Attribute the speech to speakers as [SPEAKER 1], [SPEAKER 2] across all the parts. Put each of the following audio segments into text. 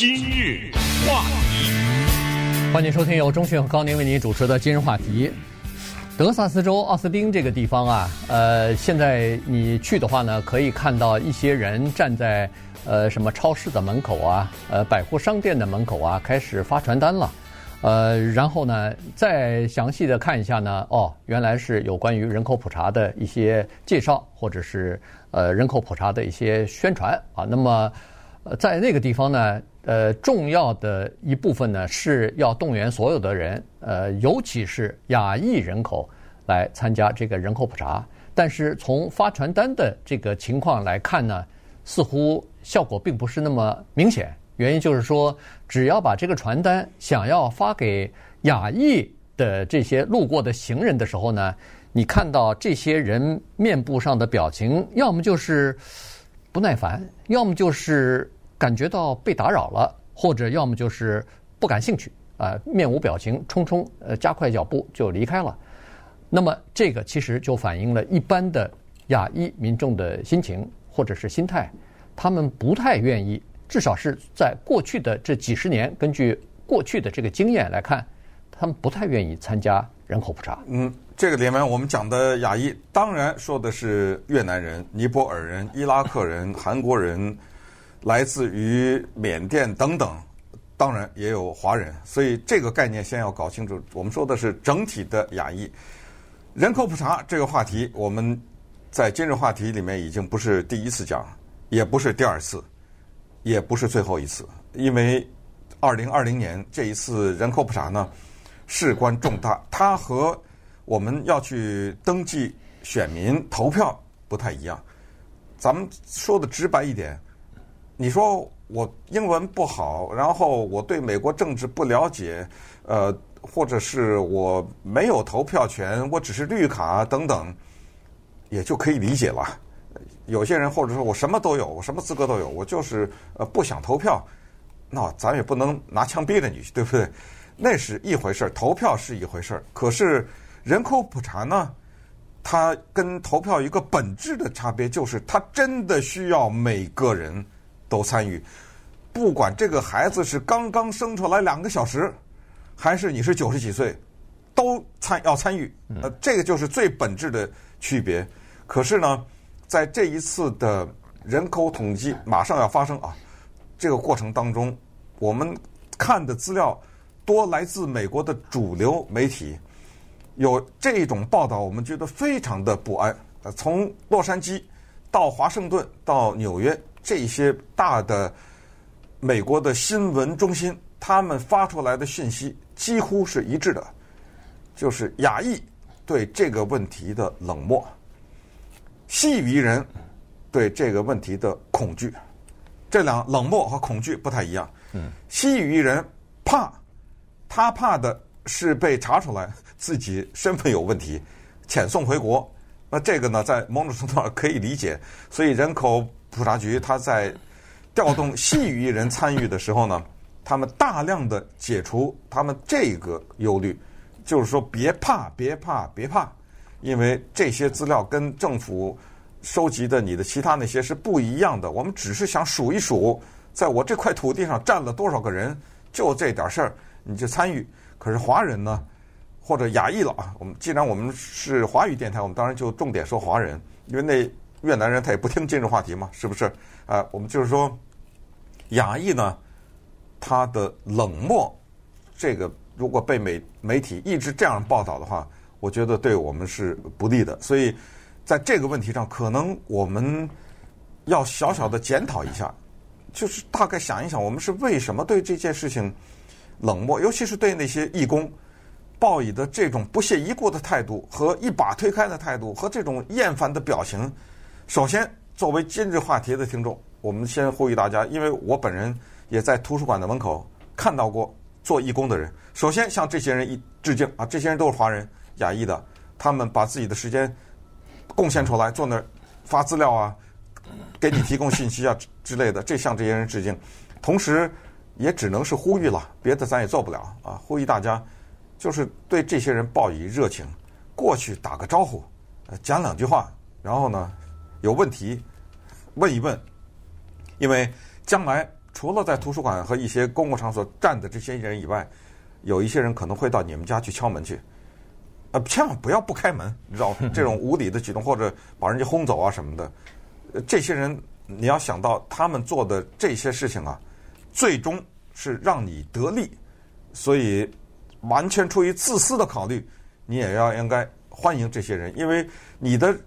[SPEAKER 1] 今日话题，
[SPEAKER 2] 欢迎收听由中讯和高宁为您主持的今日话题。德萨斯州奥斯汀这个地方啊，呃，现在你去的话呢，可以看到一些人站在呃什么超市的门口啊，呃百货商店的门口啊，开始发传单了。呃，然后呢，再详细的看一下呢，哦，原来是有关于人口普查的一些介绍，或者是呃人口普查的一些宣传啊。那么。呃，在那个地方呢，呃，重要的一部分呢是要动员所有的人，呃，尤其是亚裔人口来参加这个人口普查。但是从发传单的这个情况来看呢，似乎效果并不是那么明显。原因就是说，只要把这个传单想要发给亚裔的这些路过的行人的时候呢，你看到这些人面部上的表情，要么就是。不耐烦，要么就是感觉到被打扰了，或者要么就是不感兴趣啊，面无表情，匆匆呃加快脚步就离开了。那么这个其实就反映了一般的亚裔民众的心情或者是心态，他们不太愿意，至少是在过去的这几十年，根据过去的这个经验来看，他们不太愿意参加人口普查。
[SPEAKER 3] 嗯。这个里面我们讲的亚裔，当然说的是越南人、尼泊尔人、伊拉克人、韩国人，来自于缅甸等等，当然也有华人。所以这个概念先要搞清楚。我们说的是整体的亚裔人口普查这个话题，我们在今日话题里面已经不是第一次讲，也不是第二次，也不是最后一次。因为二零二零年这一次人口普查呢，事关重大，它和我们要去登记选民投票不太一样，咱们说的直白一点，你说我英文不好，然后我对美国政治不了解，呃，或者是我没有投票权，我只是绿卡等等，也就可以理解了。有些人或者说我什么都有，我什么资格都有，我就是呃不想投票，那咱也不能拿枪逼着你，对不对？那是一回事儿，投票是一回事儿，可是。人口普查呢，它跟投票一个本质的差别就是，它真的需要每个人都参与，不管这个孩子是刚刚生出来两个小时，还是你是九十几岁，都参要参与。呃，这个就是最本质的区别。可是呢，在这一次的人口统计马上要发生啊，这个过程当中，我们看的资料多来自美国的主流媒体。有这种报道，我们觉得非常的不安。呃，从洛杉矶到华盛顿到纽约这些大的美国的新闻中心，他们发出来的讯息几乎是一致的，就是亚裔对这个问题的冷漠，西语人对这个问题的恐惧。这两冷漠和恐惧不太一样。嗯，西语人怕，他怕的是被查出来。自己身份有问题，遣送回国，那这个呢，在某种程度上可以理解。所以人口普查局他在调动西语人参与的时候呢，他们大量的解除他们这个忧虑，就是说别怕，别怕，别怕，因为这些资料跟政府收集的你的其他那些是不一样的。我们只是想数一数，在我这块土地上占了多少个人，就这点事儿你就参与。可是华人呢？或者亚裔了啊！我们既然我们是华语电台，我们当然就重点说华人，因为那越南人他也不听今日话题嘛，是不是？啊，我们就是说亚裔呢，他的冷漠，这个如果被媒媒体一直这样报道的话，我觉得对我们是不利的。所以在这个问题上，可能我们要小小的检讨一下，就是大概想一想，我们是为什么对这件事情冷漠，尤其是对那些义工。报以的这种不屑一顾的态度和一把推开的态度和这种厌烦的表情，首先作为今日话题的听众，我们先呼吁大家，因为我本人也在图书馆的门口看到过做义工的人。首先向这些人一致敬啊，这些人都是华人、亚裔的，他们把自己的时间贡献出来，坐那儿发资料啊，给你提供信息啊之类的，这向这些人致敬。同时，也只能是呼吁了，别的咱也做不了啊，呼吁大家。就是对这些人报以热情，过去打个招呼，讲两句话，然后呢，有问题问一问，因为将来除了在图书馆和一些公共场所站的这些人以外，有一些人可能会到你们家去敲门去，呃，千万不要不开门，你知道这种无理的举动或者把人家轰走啊什么的，这些人你要想到他们做的这些事情啊，最终是让你得利，所以完全出于自私的考虑，你也要应该欢迎这些人，因为你的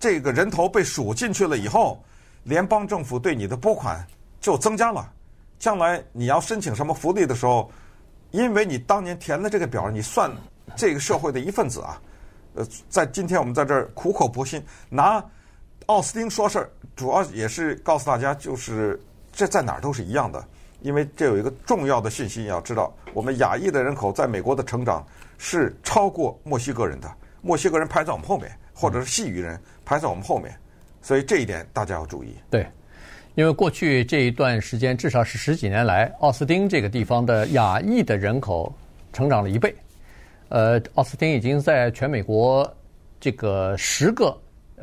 [SPEAKER 3] 这个人头被数进去了以后，联邦政府对你的拨款就增加了，将来你要申请什么福利的时候。因为你当年填了这个表，你算这个社会的一份子啊。呃，在今天我们在这儿苦口婆心拿奥斯汀说事儿，主要也是告诉大家，就是这在哪儿都是一样的。因为这有一个重要的信息要知道，我们亚裔的人口在美国的成长是超过墨西哥人的，墨西哥人排在我们后面，或者是西语人排在我们后面，所以这一点大家要注意。
[SPEAKER 2] 对。因为过去这一段时间，至少是十几年来，奥斯汀这个地方的亚裔的人口成长了一倍。呃，奥斯汀已经在全美国这个十个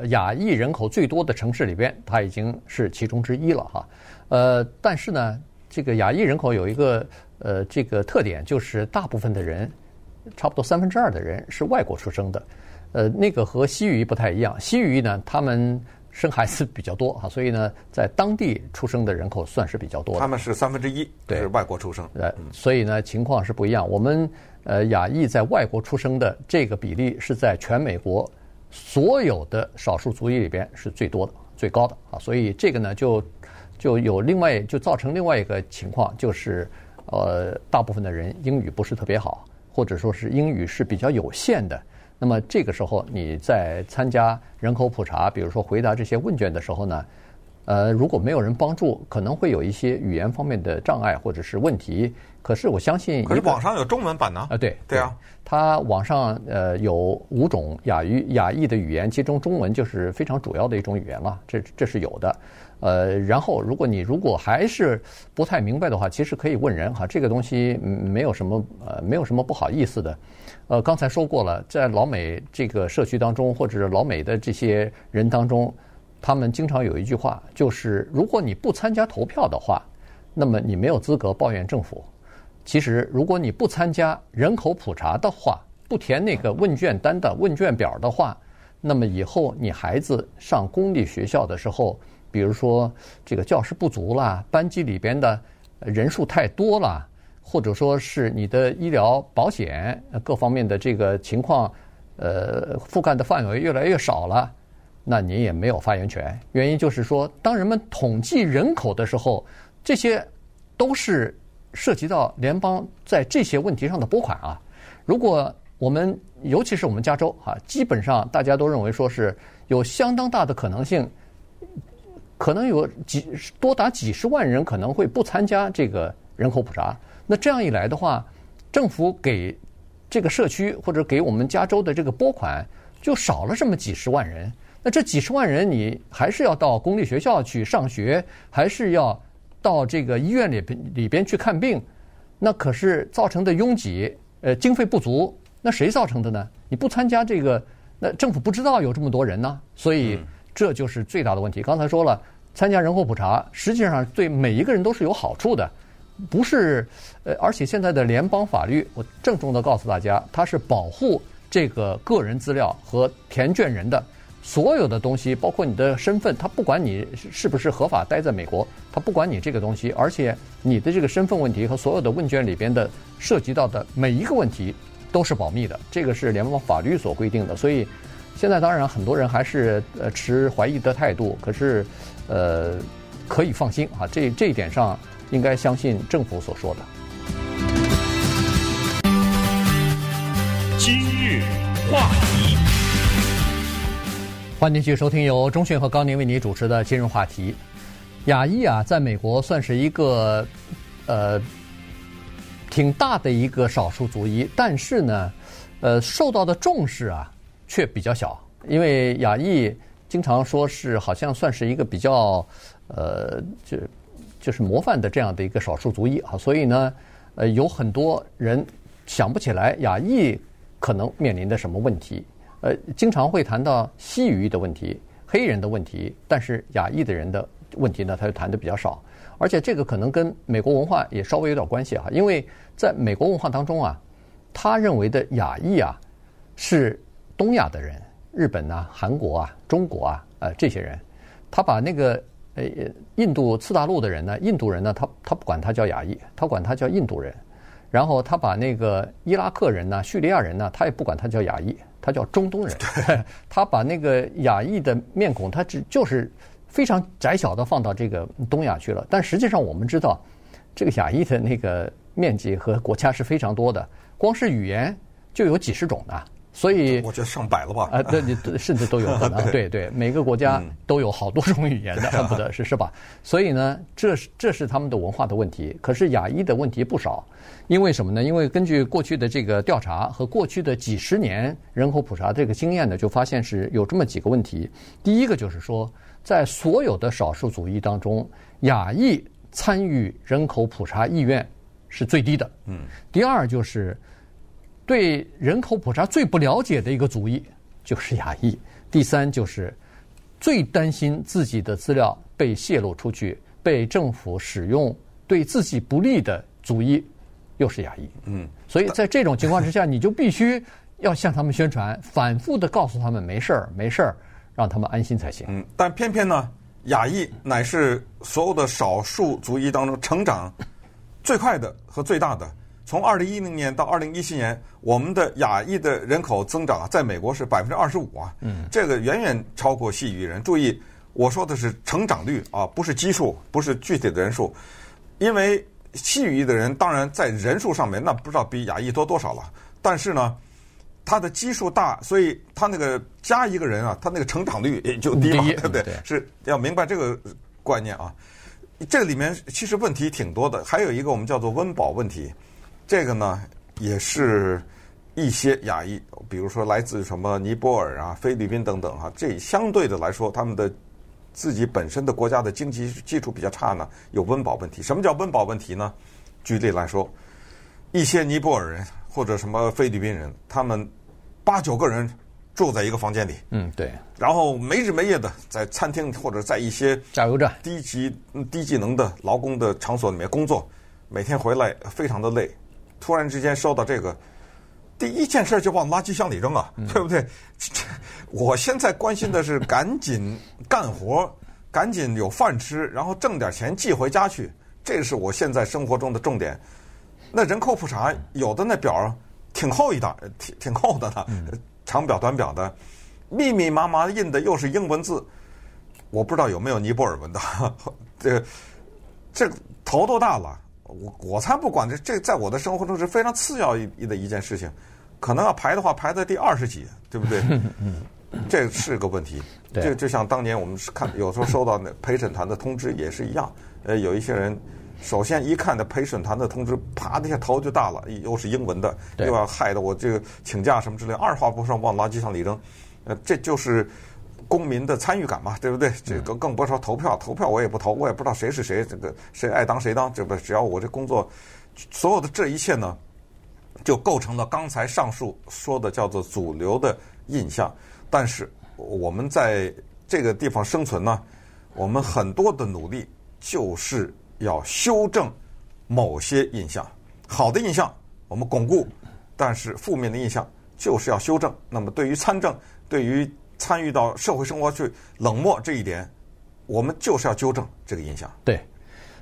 [SPEAKER 2] 亚裔人口最多的城市里边，它已经是其中之一了哈。呃，但是呢，这个亚裔人口有一个呃这个特点，就是大部分的人，差不多三分之二的人是外国出生的。呃，那个和西语不太一样，西语呢，他们。生孩子比较多啊，所以呢，在当地出生的人口算是比较多的。
[SPEAKER 3] 他们是三分之一，对，是外国出生。
[SPEAKER 2] 呃，所以呢，情况是不一样。我们呃，亚裔在外国出生的这个比例是在全美国所有的少数族裔里边是最多的、最高的啊。所以这个呢，就就有另外就造成另外一个情况，就是呃，大部分的人英语不是特别好，或者说是英语是比较有限的。那么这个时候，你在参加人口普查，比如说回答这些问卷的时候呢，呃，如果没有人帮助，可能会有一些语言方面的障碍或者是问题。可是我相信，
[SPEAKER 3] 可是网上有中文版呢？
[SPEAKER 2] 啊，对，
[SPEAKER 3] 对啊，
[SPEAKER 2] 它网上呃有五种亚语亚裔的语言，其中中文就是非常主要的一种语言了，这这是有的。呃，然后如果你如果还是不太明白的话，其实可以问人哈，这个东西没有什么呃没有什么不好意思的。呃，刚才说过了，在老美这个社区当中，或者是老美的这些人当中，他们经常有一句话，就是如果你不参加投票的话，那么你没有资格抱怨政府。其实，如果你不参加人口普查的话，不填那个问卷单的问卷表的话，那么以后你孩子上公立学校的时候，比如说这个教室不足啦，班级里边的人数太多了。或者说是你的医疗保险各方面的这个情况，呃，覆盖的范围越来越少了，那你也没有发言权。原因就是说，当人们统计人口的时候，这些都是涉及到联邦在这些问题上的拨款啊。如果我们，尤其是我们加州啊，基本上大家都认为说是有相当大的可能性，可能有几多达几十万人可能会不参加这个人口普查。那这样一来的话，政府给这个社区或者给我们加州的这个拨款就少了这么几十万人。那这几十万人，你还是要到公立学校去上学，还是要到这个医院里边里边去看病？那可是造成的拥挤，呃，经费不足，那谁造成的呢？你不参加这个，那政府不知道有这么多人呢，所以这就是最大的问题。刚才说了，参加人口普查实际上对每一个人都是有好处的。不是，呃，而且现在的联邦法律，我郑重的告诉大家，它是保护这个个人资料和填卷人的所有的东西，包括你的身份，它不管你是不是合法待在美国，它不管你这个东西，而且你的这个身份问题和所有的问卷里边的涉及到的每一个问题都是保密的，这个是联邦法律所规定的。所以现在当然很多人还是呃持怀疑的态度，可是呃可以放心啊，这这一点上。应该相信政府所说的。
[SPEAKER 1] 今日话题，
[SPEAKER 2] 欢迎继续收听由钟迅和高宁为你主持的《今日话题》。亚裔啊，在美国算是一个呃挺大的一个少数族裔，但是呢，呃，受到的重视啊却比较小，因为亚裔经常说是好像算是一个比较呃就。就是模范的这样的一个少数族裔啊，所以呢，呃，有很多人想不起来亚裔可能面临的什么问题，呃，经常会谈到西裔的问题、黑人的问题，但是亚裔的人的问题呢，他就谈的比较少。而且这个可能跟美国文化也稍微有点关系哈，因为在美国文化当中啊，他认为的亚裔啊是东亚的人，日本啊、韩国啊、中国啊，呃这些人，他把那个呃印度次大陆的人呢，印度人呢，他他不管他叫亚裔，他管他叫印度人。然后他把那个伊拉克人呢、叙利亚人呢，他也不管他叫亚裔，他叫中东人。他把那个亚裔的面孔，他只就是非常窄小的放到这个东亚去了。但实际上我们知道，这个亚裔的那个面积和国家是非常多的，光是语言就有几十种呢。所以
[SPEAKER 3] 我觉得上百了吧？
[SPEAKER 2] 啊，对，你甚至都有可能。对对，每个国家都有好多种语言的，恨 不得是是吧？所以呢，这是这是他们的文化的问题。可是亚裔的问题不少，因为什么呢？因为根据过去的这个调查和过去的几十年人口普查这个经验呢，就发现是有这么几个问题。第一个就是说，在所有的少数族裔当中，亚裔参与人口普查意愿是最低的。嗯。第二就是。对人口普查最不了解的一个族裔就是亚裔，第三就是最担心自己的资料被泄露出去，被政府使用对自己不利的族裔，又是亚裔。嗯，所以在这种情况之下，你就必须要向他们宣传，反复的告诉他们没事儿，没事儿，让他们安心才行。
[SPEAKER 3] 嗯，但偏偏呢，亚裔乃是所有的少数族裔当中成长最快的和最大的。从二零一零年到二零一七年，我们的亚裔的人口增长啊，在美国是百分之二十五啊，嗯，这个远远超过西语人。注意，我说的是成长率啊，不是基数，不是具体的人数。因为西语裔的人当然在人数上面那不知道比亚裔多多少了，但是呢，他的基数大，所以他那个加一个人啊，他那个成长率也就低嘛，对不对？是要明白这个观念啊。这里面其实问题挺多的，还有一个我们叫做温饱问题。这个呢，也是一些亚裔，比如说来自什么尼泊尔啊、菲律宾等等哈、啊，这相对的来说，他们的自己本身的国家的经济基础比较差呢，有温饱问题。什么叫温饱问题呢？举例来说，一些尼泊尔人或者什么菲律宾人，他们八九个人住在一个房间里，
[SPEAKER 2] 嗯，对，
[SPEAKER 3] 然后没日没夜的在餐厅或者在一些
[SPEAKER 2] 加油站、
[SPEAKER 3] 低级低技能的劳工的场所里面工作，每天回来非常的累。突然之间收到这个，第一件事就往垃圾箱里扔啊，对不对？我现在关心的是赶紧干活，赶紧有饭吃，然后挣点钱寄回家去，这是我现在生活中的重点。那人口普查有的那表挺厚一沓，挺挺厚的呢，长表短表的，密密麻麻印的又是英文字，我不知道有没有尼泊尔文的，这这头都大了。我我才不管这这在我的生活中是非常次要一的一件事情，可能要排的话排在第二十几，对不对？这是个问题。这就像当年我们是看有时候收到那陪审团的通知也是一样。呃，有一些人首先一看那陪审团的通知，啪的一下头就大了，又是英文的，又要害得我这个请假什么之类，二话不说往垃圾箱里扔。呃，这就是。公民的参与感嘛，对不对？这个更不说投票，投票我也不投，我也不知道谁是谁，这个谁爱当谁当，这不只要我这工作，所有的这一切呢，就构成了刚才上述说的叫做主流的印象。但是我们在这个地方生存呢，我们很多的努力就是要修正某些印象，好的印象我们巩固，但是负面的印象就是要修正。那么对于参政，对于参与到社会生活去冷漠这一点，我们就是要纠正这个印象。
[SPEAKER 2] 对，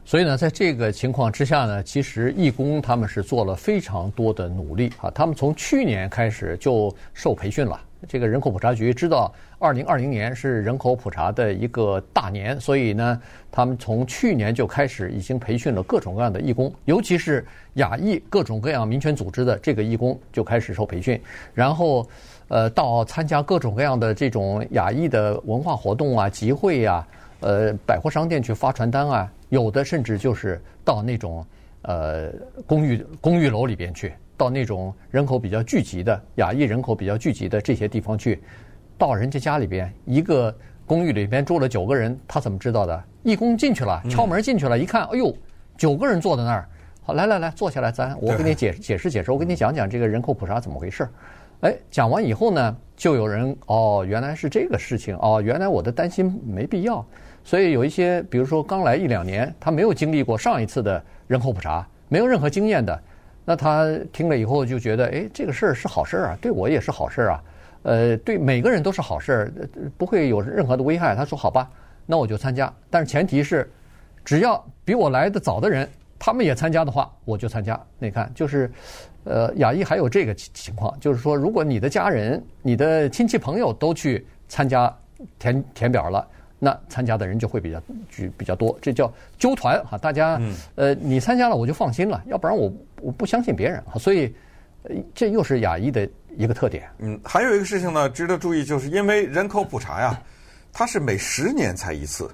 [SPEAKER 2] 所以呢，在这个情况之下呢，其实义工他们是做了非常多的努力啊。他们从去年开始就受培训了。这个人口普查局知道，二零二零年是人口普查的一个大年，所以呢，他们从去年就开始已经培训了各种各样的义工，尤其是亚裔各种各样民权组织的这个义工就开始受培训，然后。呃，到参加各种各样的这种亚裔的文化活动啊、集会呀、啊，呃，百货商店去发传单啊，有的甚至就是到那种呃公寓公寓楼里边去，到那种人口比较聚集的亚裔人口比较聚集的这些地方去，到人家家里边，一个公寓里边住了九个人，他怎么知道的？义工进去了，敲门进去了，一看，哎呦，九个人坐在那儿，好，来来来，坐下来，咱我给你解解释解释，我给你讲讲这个人口普查怎么回事。哎，讲完以后呢，就有人哦，原来是这个事情哦，原来我的担心没必要，所以有一些，比如说刚来一两年，他没有经历过上一次的人口普查，没有任何经验的，那他听了以后就觉得，哎，这个事儿是好事儿啊，对我也是好事儿啊，呃，对每个人都是好事儿，不会有任何的危害。他说好吧，那我就参加，但是前提是，只要比我来的早的人，他们也参加的话，我就参加。你看，就是，呃，亚裔还有这个情况，就是说，如果你的家人、你的亲戚朋友都去参加填填表了。那参加的人就会比较举比较多，这叫纠团哈。大家，呃，你参加了我就放心了，要不然我我不相信别人哈。所以，这又是亚裔的一个特点。
[SPEAKER 3] 嗯，还有一个事情呢，值得注意，就是因为人口普查呀，它是每十年才一次。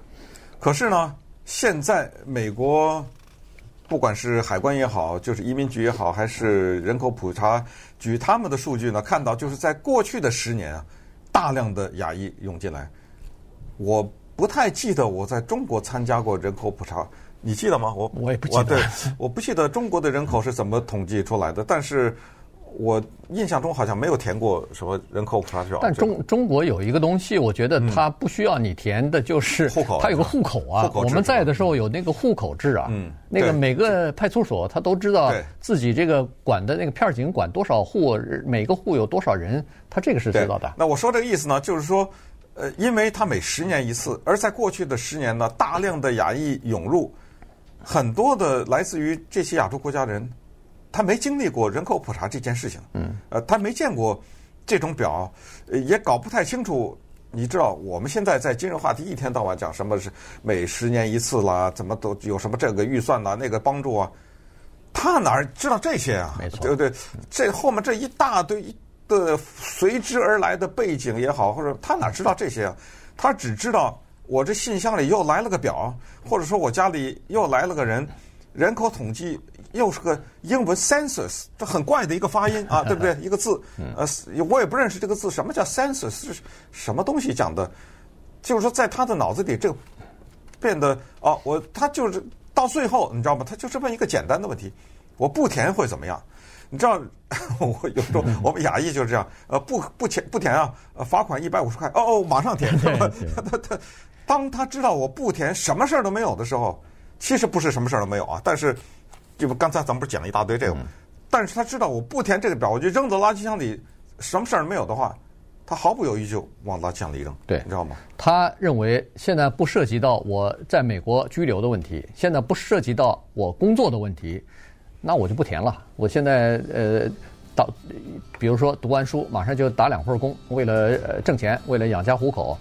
[SPEAKER 3] 可是呢，现在美国不管是海关也好，就是移民局也好，还是人口普查局，他们的数据呢，看到就是在过去的十年啊，大量的亚裔涌进来。我不太记得我在中国参加过人口普查，你记得吗？我
[SPEAKER 2] 我也不记得。
[SPEAKER 3] 对，我不记得中国的人口是怎么统计出来的，但是我印象中好像没有填过什么人口普查表。
[SPEAKER 2] 但中中国有一个东西，我觉得它不需要你填的，就是
[SPEAKER 3] 户口，
[SPEAKER 2] 它有个户口啊。我们在的时候有那个户口制啊。
[SPEAKER 3] 嗯。
[SPEAKER 2] 那个每个派出所他都知道自己这个管的那个片警管多少户，每个户有多少人，他这个是知道的。
[SPEAKER 3] 那我说这个意思呢，就是说。呃，因为他每十年一次，而在过去的十年呢，大量的亚裔涌入，很多的来自于这些亚洲国家的人，他没经历过人口普查这件事情，
[SPEAKER 2] 嗯，
[SPEAKER 3] 呃，他没见过这种表，也搞不太清楚。你知道，我们现在在今日话题一天到晚讲什么是每十年一次啦，怎么都有什么这个预算呐，那个帮助啊，他哪知道这些啊？
[SPEAKER 2] 没错，
[SPEAKER 3] 对不对？这后面这一大堆。的随之而来的背景也好，或者他哪知道这些啊？他只知道我这信箱里又来了个表，或者说我家里又来了个人，人口统计又是个英文 census，这很怪的一个发音啊，对不对？一个字，呃，我也不认识这个字，什么叫 census 是什么东西讲的？就是说，在他的脑子里，这个变得啊，我他就是到最后，你知道吗？他就是问一个简单的问题：我不填会怎么样？你知道，我有时候我们亚裔就是这样，呃，不不填不填啊，呃，罚款一百五十块，哦哦，马上填。他他他，当他知道我不填，什么事儿都没有的时候，其实不是什么事儿都没有啊。但是，就刚才咱们不是讲了一大堆这个，但是他知道我不填这个表，我就扔到垃圾箱里，什么事儿没有的话，他毫不犹豫就往垃圾箱里扔。
[SPEAKER 2] 对，
[SPEAKER 3] 你知道吗？
[SPEAKER 2] 他认为现在不涉及到我在美国居留的问题，现在不涉及到我工作的问题。那我就不填了。我现在呃，到比如说读完书，马上就打两份工，为了呃挣钱，为了养家糊口，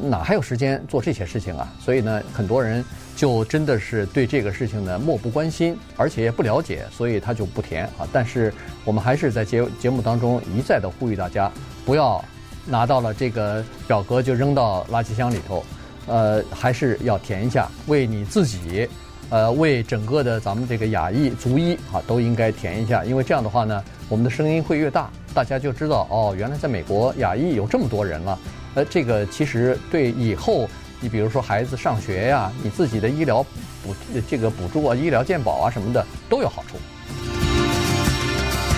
[SPEAKER 2] 哪还有时间做这些事情啊？所以呢，很多人就真的是对这个事情呢漠不关心，而且也不了解，所以他就不填啊。但是我们还是在节节目当中一再的呼吁大家，不要拿到了这个表格就扔到垃圾箱里头，呃，还是要填一下，为你自己。呃，为整个的咱们这个亚裔族裔啊，都应该填一下，因为这样的话呢，我们的声音会越大，大家就知道哦，原来在美国亚裔有这么多人了。呃，这个其实对以后你比如说孩子上学呀，你自己的医疗补这个补助啊、医疗健保啊什么的都有好处。